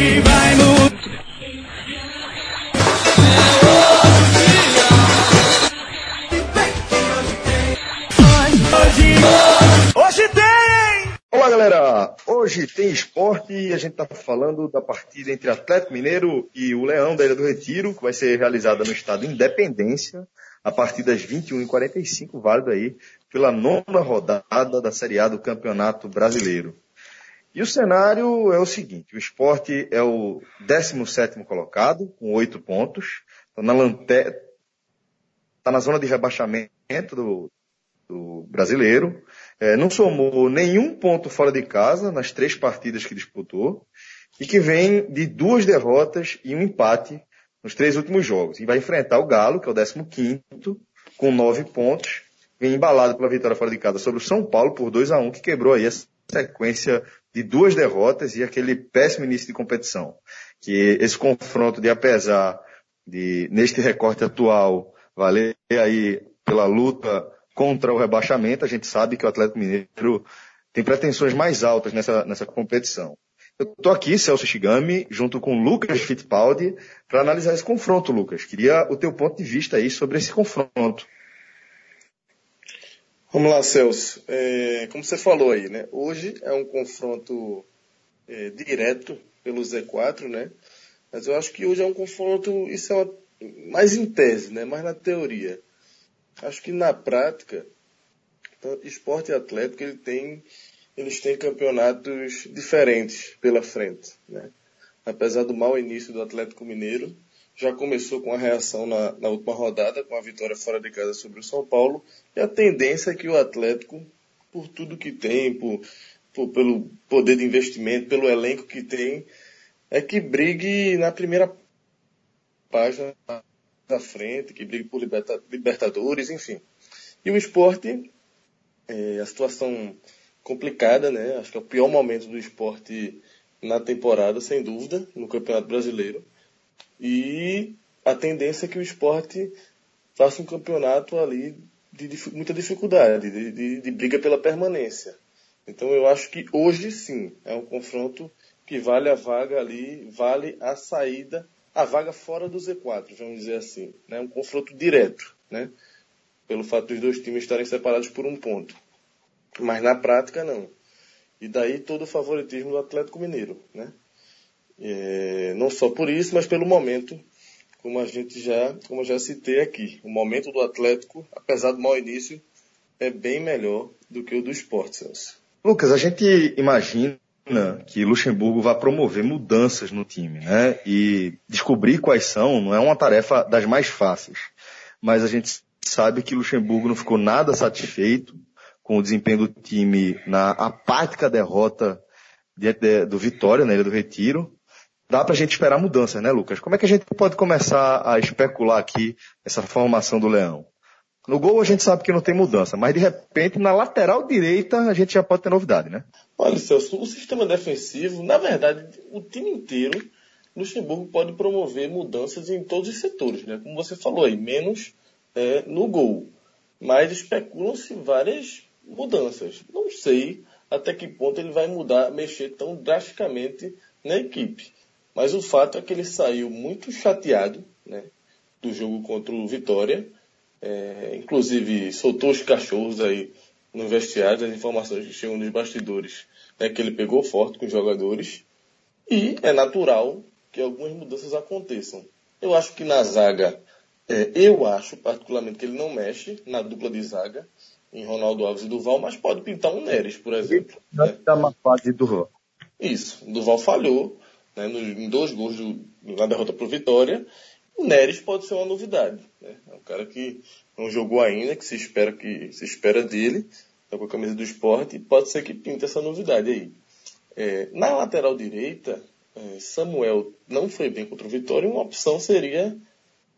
Hoje vai mudar. Hoje, hoje tem! Olá, galera! Hoje tem esporte e a gente está falando da partida entre Atlético Mineiro e o Leão da Ilha do Retiro, que vai ser realizada no estado Independência, a partir das 21h45, válido aí pela nona rodada da Série A do Campeonato Brasileiro. E o cenário é o seguinte, o esporte é o 17º colocado, com oito pontos, está na, lante... tá na zona de rebaixamento do, do brasileiro, é, não somou nenhum ponto fora de casa nas três partidas que disputou, e que vem de duas derrotas e um empate nos três últimos jogos. E vai enfrentar o Galo, que é o 15 com nove pontos, vem embalado pela vitória fora de casa sobre o São Paulo por 2 a 1 que quebrou aí a sequência de duas derrotas e aquele péssimo início de competição. Que esse confronto de apesar de, neste recorte atual, valer aí pela luta contra o rebaixamento, a gente sabe que o Atlético Mineiro tem pretensões mais altas nessa, nessa competição. Eu estou aqui, Celso Shigami, junto com Lucas Fittipaldi, para analisar esse confronto, Lucas. Queria o teu ponto de vista aí sobre esse confronto. Vamos lá, Celso. É, como você falou aí, né? Hoje é um confronto é, direto pelo Z4, né? Mas eu acho que hoje é um confronto, isso é uma, mais em tese, né? Mais na teoria. Acho que na prática, esporte atlético ele tem, eles têm campeonatos diferentes pela frente, né? Apesar do mau início do Atlético Mineiro, já começou com a reação na, na, última rodada, com a vitória fora de casa sobre o São Paulo, e a tendência é que o Atlético, por tudo que tem, por, por, pelo poder de investimento, pelo elenco que tem, é que brigue na primeira página da frente, que brigue por liberta, Libertadores, enfim. E o esporte, é, a situação complicada, né? Acho que é o pior momento do esporte na temporada, sem dúvida, no Campeonato Brasileiro. E a tendência é que o esporte faça um campeonato ali de, de muita dificuldade, de, de, de, briga pela permanência. Então eu acho que hoje sim é um confronto que vale a vaga ali, vale a saída, a vaga fora do Z4, vamos dizer assim. Né? Um confronto direto, né? pelo fato dos dois times estarem separados por um ponto. Mas na prática não. E daí todo o favoritismo do Atlético Mineiro. Né? É, não só por isso, mas pelo momento, como a gente já, como já citei aqui. O momento do Atlético, apesar do mau início, é bem melhor do que o do esporte, Celso. Lucas, a gente imagina que Luxemburgo vai promover mudanças no time, né? E descobrir quais são não é uma tarefa das mais fáceis. Mas a gente sabe que Luxemburgo não ficou nada satisfeito com o desempenho do time na apática derrota do Vitória, na Ilha do Retiro dá para a gente esperar mudanças, né, Lucas? Como é que a gente pode começar a especular aqui essa formação do Leão? No gol a gente sabe que não tem mudança, mas de repente na lateral direita a gente já pode ter novidade, né? Olha, Celso, o sistema defensivo, na verdade, o time inteiro, Luxemburgo pode promover mudanças em todos os setores, né? Como você falou aí, menos é, no gol. Mas especulam-se várias mudanças. Não sei até que ponto ele vai mudar, mexer tão drasticamente na equipe. Mas o fato é que ele saiu muito chateado né, do jogo contra o Vitória. É, inclusive soltou os cachorros aí no vestiário, as informações que chegam nos bastidores, né, que ele pegou forte com os jogadores. E é natural que algumas mudanças aconteçam. Eu acho que na zaga, é, eu acho particularmente que ele não mexe na dupla de zaga em Ronaldo Alves e Duval, mas pode pintar um Neres, por exemplo. Né? Dá uma fase do Isso, Duval falhou, né, em dois gols do, na derrota para o Vitória. O Neres pode ser uma novidade. Né? É um cara que não jogou ainda, que se espera que se espera dele, tá com a camisa do esporte, e pode ser que pinte essa novidade aí. É, na lateral direita, é, Samuel não foi bem contra o Vitória, uma opção seria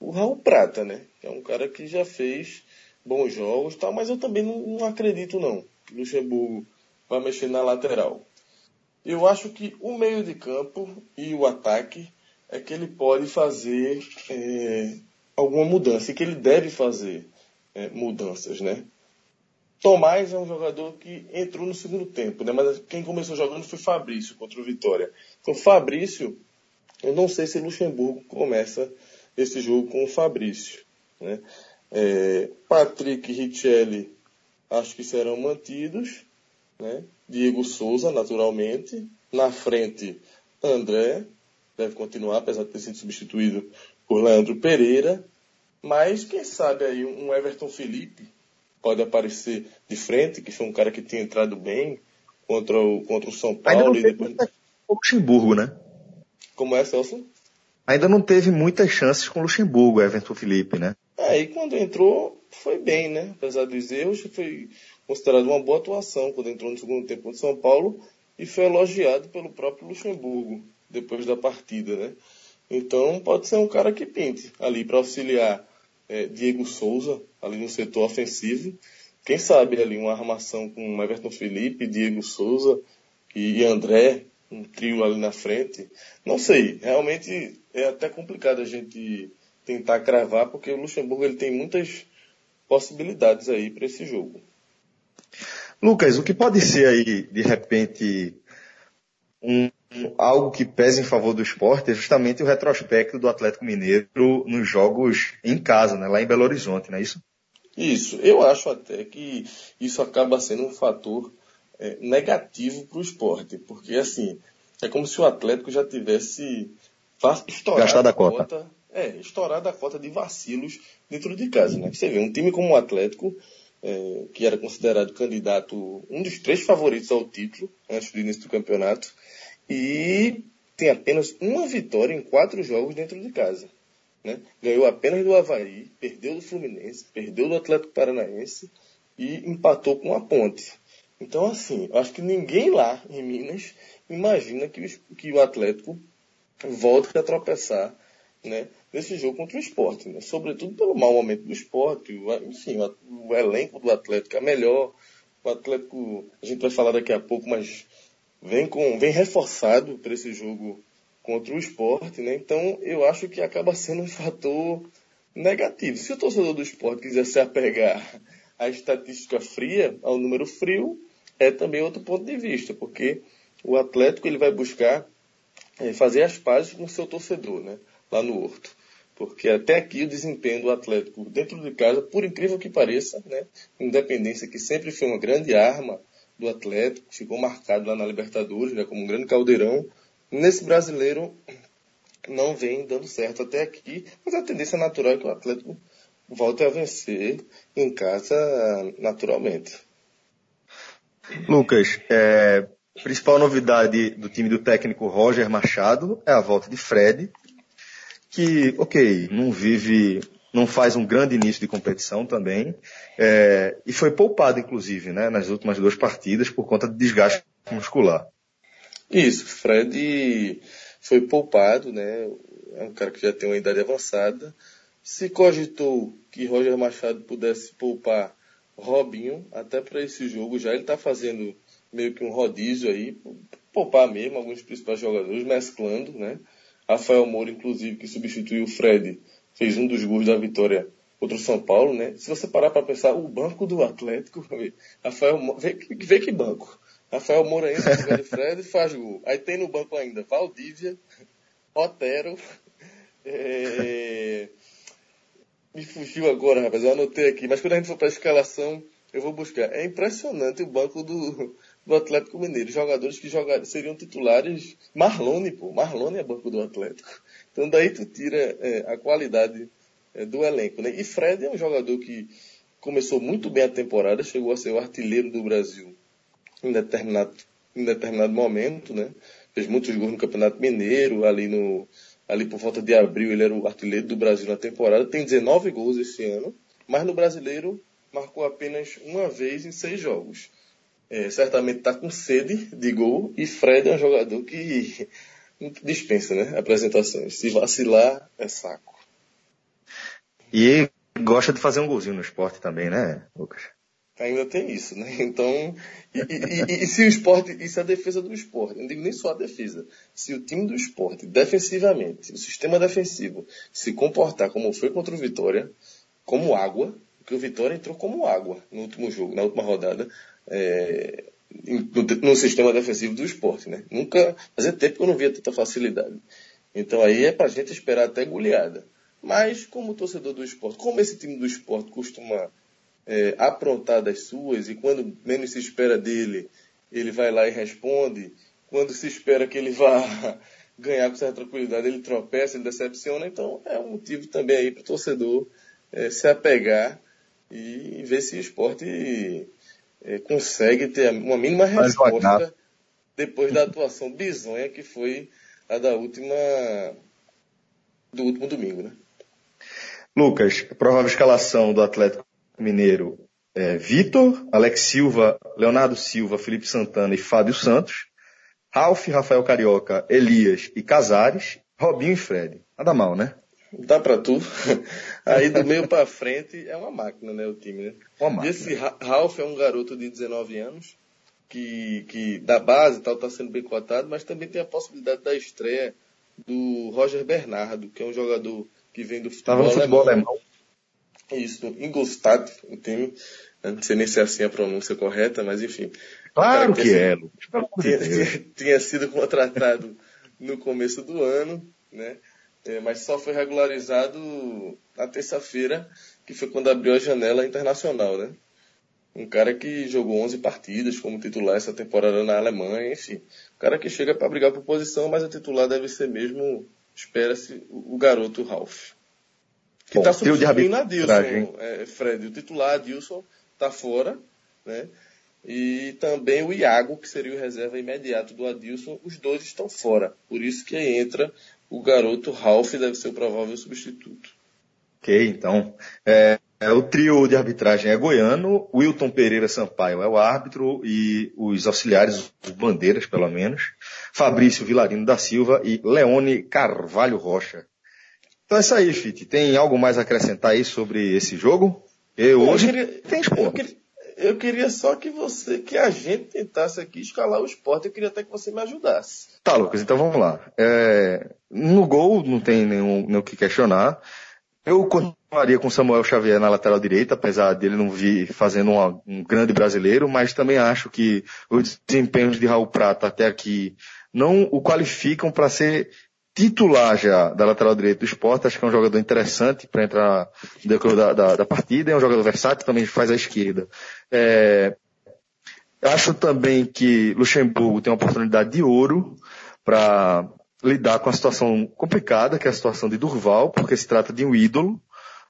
o Raul Prata, né? Que é um cara que já fez bons jogos, tal, mas eu também não, não acredito não Luxemburgo vai mexer na lateral. Eu acho que o meio de campo e o ataque é que ele pode fazer é, alguma mudança e que ele deve fazer é, mudanças, né? Tomás é um jogador que entrou no segundo tempo, né? Mas quem começou jogando foi Fabrício contra o Vitória. Então Fabrício Eu não sei se Luxemburgo começa esse jogo com o Fabrício. Né? É, Patrick e Richelli acho que serão mantidos. Né? Diego Souza, naturalmente. Na frente, André, deve continuar, apesar de ter sido substituído por Leandro Pereira. Mas quem sabe aí um Everton Felipe pode aparecer de frente, que foi um cara que tinha entrado bem contra o, contra o São Paulo. e depois... O Luxemburgo, né? Como é, Celso? Ainda não teve muitas chances com o Luxemburgo, Everton Felipe, né? É, e quando entrou, foi bem, né? Apesar dos erros, foi considerado uma boa atuação quando entrou no segundo tempo de São Paulo e foi elogiado pelo próprio Luxemburgo depois da partida, né? Então pode ser um cara que pinte ali para auxiliar é, Diego Souza ali no setor ofensivo. Quem sabe ali uma armação com Everton Felipe, Diego Souza e André, um trio ali na frente. Não sei, realmente é até complicado a gente tentar cravar, porque o Luxemburgo ele tem muitas possibilidades aí para esse jogo. Lucas, o que pode ser aí, de repente, um, algo que pesa em favor do esporte é justamente o retrospecto do Atlético Mineiro nos jogos em casa, né, lá em Belo Horizonte, não é isso? Isso, eu acho até que isso acaba sendo um fator é, negativo para o esporte, porque assim, é como se o Atlético já tivesse estourado Gastado a cota. cota. É, estourado a cota de vacilos dentro de casa, né? Você vê, um time como o Atlético, é, que era considerado candidato, um dos três favoritos ao título antes do início do campeonato, e tem apenas uma vitória em quatro jogos dentro de casa. Né? Ganhou apenas do Havaí, perdeu do Fluminense, perdeu do Atlético Paranaense e empatou com a Ponte. Então, assim, eu acho que ninguém lá em Minas imagina que que o Atlético volte a tropeçar né, nesse jogo contra o esporte. Né? Sobretudo pelo mau momento do esporte. Enfim, o, elenco do Atlético é melhor. O Atlético, a gente vai falar daqui a pouco, mas vem, com, vem reforçado para esse jogo contra o esporte, né? Então eu acho que acaba sendo um fator negativo. Se o torcedor do esporte quiser se apegar à estatística fria, ao número frio, é também outro ponto de vista, porque o Atlético ele vai buscar é, fazer as pazes com o seu torcedor, né? Lá no Horto. Porque até aqui o desempenho do Atlético dentro de casa, por incrível que pareça, né? Independência que sempre foi uma grande arma do Atlético, ficou marcado lá na Libertadores, né? Como um grande caldeirão Nesse brasileiro não vem dando certo até aqui, mas a tendência natural é que o Atlético volte a vencer em casa naturalmente. Lucas, é, principal novidade do time do técnico Roger Machado é a volta de Fred, que, ok, não vive, não faz um grande início de competição também, é, e foi poupado, inclusive, né, nas últimas duas partidas por conta de desgaste muscular. Isso, Fred foi poupado, né? É um cara que já tem uma idade avançada. Se cogitou que Roger Machado pudesse poupar Robinho até para esse jogo, já ele está fazendo meio que um rodízio aí, poupar mesmo alguns principais jogadores, mesclando, né? Rafael Moura, inclusive, que substituiu o Fred, fez um dos gols da vitória contra o São Paulo, né? Se você parar para pensar, o banco do Atlético, Rafael Moura, vê, vê que banco. Rafael Moura entra no lugar de Fred e faz gol. Aí tem no banco ainda Valdívia, Otero. É... Me fugiu agora, rapaz. Eu anotei aqui. Mas quando a gente for para a escalação, eu vou buscar. É impressionante o banco do, do Atlético Mineiro. Jogadores que jogar, seriam titulares. Marlone, pô. Marlone é banco do Atlético. Então daí tu tira é, a qualidade é, do elenco. Né? E Fred é um jogador que começou muito bem a temporada, chegou a ser o artilheiro do Brasil em determinado, em determinado momento, né? Fez muitos gols no Campeonato Mineiro, ali no, ali por volta de abril ele era o artilheiro do Brasil na temporada, tem 19 gols esse ano, mas no Brasileiro marcou apenas uma vez em seis jogos. É, certamente está com sede de gol e Fred é um jogador que dispensa né, apresentações. Se vacilar, é saco. E gosta de fazer um golzinho no esporte também, né, Lucas? Ainda tem isso, né? Então, e, e, e, se o esporte, isso é a defesa do esporte, não digo nem só a defesa. Se o time do esporte, defensivamente, o sistema defensivo, se comportar como foi contra o Vitória, como água, porque o Vitória entrou como água no último jogo, na última rodada, é, no, no, sistema defensivo do esporte, né? Nunca, fazia tempo que eu não via tanta facilidade. Então aí é para a gente esperar até goleada. Mas, como torcedor do esporte, como esse time do esporte costuma é, aprontar das suas, e quando menos se espera dele, ele vai lá e responde, quando se espera que ele vá ganhar com certa tranquilidade, ele tropeça, ele decepciona, então é um motivo também aí para o torcedor é, se apegar e ver se o esporte é, consegue ter uma mínima resposta depois da atuação bizonha que foi a da última do último domingo, né? Lucas, provável escalação do Atlético Mineiro é Vitor, Alex Silva, Leonardo Silva, Felipe Santana e Fábio Santos. Ralf, Rafael Carioca, Elias e Casares, Robinho e Fred. Nada mal, né? Dá pra tu. Aí do meio pra frente é uma máquina, né, o time, né? Uma máquina. E esse Ralf é um garoto de 19 anos, que, que da base e tal tá sendo bem cotado, mas também tem a possibilidade da estreia do Roger Bernardo, que é um jogador que vem do futebol, Tava no futebol alemão. Isso, Ingolstadt, o time. Não sei nem se é assim a pronúncia correta, mas enfim. Claro que, que é. Tinha, tinha, tinha sido contratado no começo do ano, né? É, mas só foi regularizado na terça-feira, que foi quando abriu a janela internacional, né? Um cara que jogou 11 partidas como titular essa temporada na Alemanha, enfim. Um cara que chega para brigar por posição, mas o titular deve ser mesmo, espera-se, o, garoto Ralph. Que está substituindo a Dilson, é, Fred. O titular, Dilson, está fora, né? E também o Iago, que seria o reserva imediato do Adilson, os dois estão fora. Por isso que entra o garoto Ralph, deve ser o provável substituto. Ok, então. É, é, o trio de arbitragem é goiano, Wilton Pereira Sampaio é o árbitro e os auxiliares, os bandeiras pelo menos, Fabrício Vilarino da Silva e Leone Carvalho Rocha. Então é isso aí, Fit. Tem algo mais a acrescentar aí sobre esse jogo? Eu, hoje eu queria, tem. Eu queria, eu queria só que você, que a gente tentasse aqui escalar o esporte. Eu queria até que você me ajudasse. Tá, Lucas, então vamos lá. É, no gol não tem nenhum, nenhum que questionar. Eu continuaria com Samuel Xavier na lateral direita, apesar dele não vir fazendo uma, um grande brasileiro, mas também acho que os desempenhos de Raul Prata até aqui não o qualificam para ser titular já da lateral direita do esporte, acho que é um jogador interessante para entrar no decorrer da, da, da, partida, é um jogador versátil, também faz a esquerda. É, acho também que Luxemburgo tem uma oportunidade de ouro para lidar com a situação complicada, que é a situação de Durval, porque se trata de um ídolo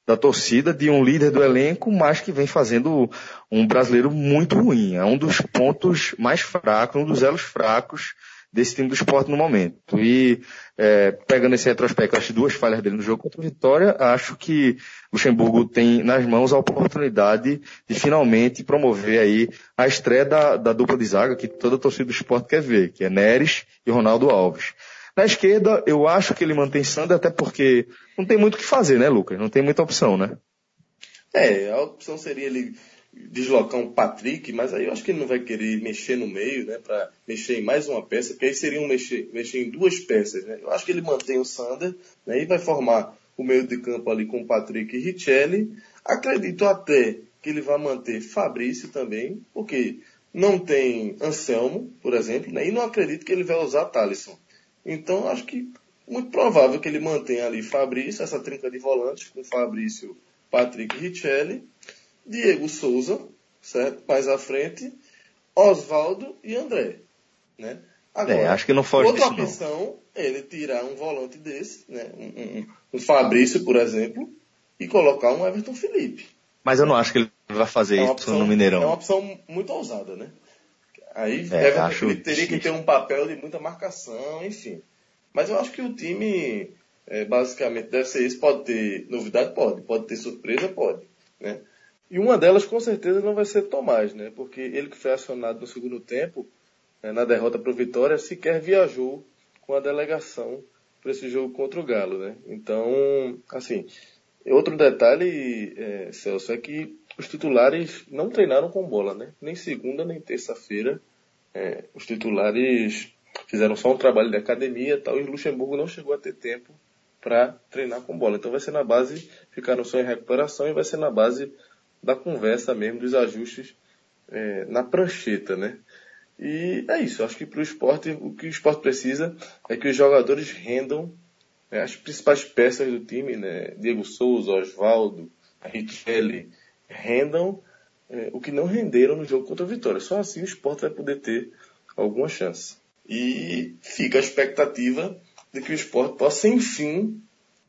da torcida, de um líder do elenco, mas que vem fazendo um brasileiro muito ruim. É um dos pontos mais fracos, um dos elos fracos desse time do esporte no momento. E é, pegando esse retrospecto, as duas falhas dele no jogo contra o Vitória, acho que Luxemburgo tem nas mãos a oportunidade de finalmente promover aí a estreia da, da dupla de zaga que toda a torcida do esporte quer ver, que é Neres e Ronaldo Alves. Na esquerda, eu acho que ele mantém Sander, até porque não tem muito o que fazer, né, Lucas? Não tem muita opção, né? É, a opção seria ele deslocar um Patrick, mas aí eu acho que ele não vai querer mexer no meio, né, para mexer em mais uma peça, porque aí seria um mexer, mexer em duas peças, né? Eu acho que ele mantém o Sander, né, e vai formar o meio de campo ali com Patrick e Richelli. Acredito até que ele vai manter Fabrício também, porque não tem Anselmo, por exemplo, né, e não acredito que ele vai usar Talisson. Então, acho que muito provável que ele mantenha ali Fabrício, essa trinca de volantes, com Fabrício, Patrick e Richelli, Diego Souza, certo? Mais à frente, Oswaldo e André, né? Agora, é, acho que não foge outra disso, opção, não. ele tirar um volante desse, né? Um, um, um, Fabrício, por exemplo, e colocar um Everton Felipe. Mas eu não acho que ele vai fazer é isso opção, no Mineirão. É uma opção muito ousada, né? Aí é, Everton teria difícil. que ter um papel de muita marcação, enfim. Mas eu acho que o time, é, basicamente, deve ser isso. Pode ter novidade? Pode. Pode ter surpresa? Pode. Né? E uma delas, com certeza, não vai ser Tomás, né? Porque ele que foi acionado no segundo tempo, né, na derrota para o Vitória, sequer viajou com a delegação para esse jogo contra o Galo, né? Então, assim, outro detalhe, é, Celso, é que os titulares não treinaram com bola, né? Nem segunda, nem terça-feira. É, os titulares fizeram só um trabalho de academia tal, e Luxemburgo não chegou a ter tempo para treinar com bola. Então vai ser na base, ficaram só em recuperação e vai ser na base da conversa mesmo, dos ajustes é, na prancheta, né? E é isso, acho que para o esporte, o que o esporte precisa é que os jogadores rendam é, as principais peças do time, né, Diego Souza, Oswaldo, Richelli, rendam é, o que não renderam no jogo contra a Vitória. Só assim o esporte vai poder ter alguma chance. E fica a expectativa de que o esporte possa, enfim,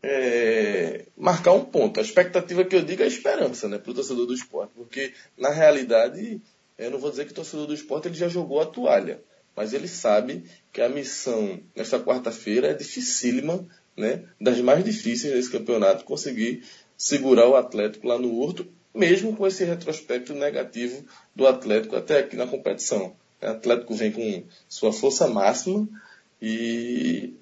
é, marcar um ponto. A expectativa que eu digo é a esperança né, para o torcedor do esporte. Porque, na realidade, eu não vou dizer que o torcedor do esporte ele já jogou a toalha. Mas ele sabe que a missão nesta quarta-feira é dificílima, né, das mais difíceis desse campeonato, conseguir segurar o Atlético lá no Horto, mesmo com esse retrospecto negativo do Atlético até aqui na competição. O Atlético vem com sua força máxima e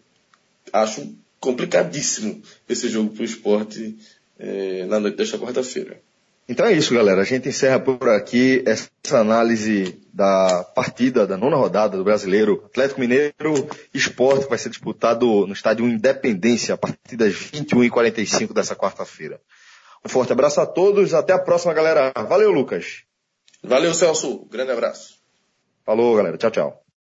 acho complicadíssimo esse jogo para o esporte é, na noite desta quarta-feira. Então é isso, galera. A gente encerra por aqui essa análise da partida da nona rodada do Brasileiro Atlético Mineiro Esporte, que vai ser disputado no estádio Independência a partir das 21h45 dessa quarta-feira. Um forte abraço a todos. Até a próxima, galera. Valeu, Lucas. Valeu, Celso. Grande abraço. Falou, galera. Tchau, tchau.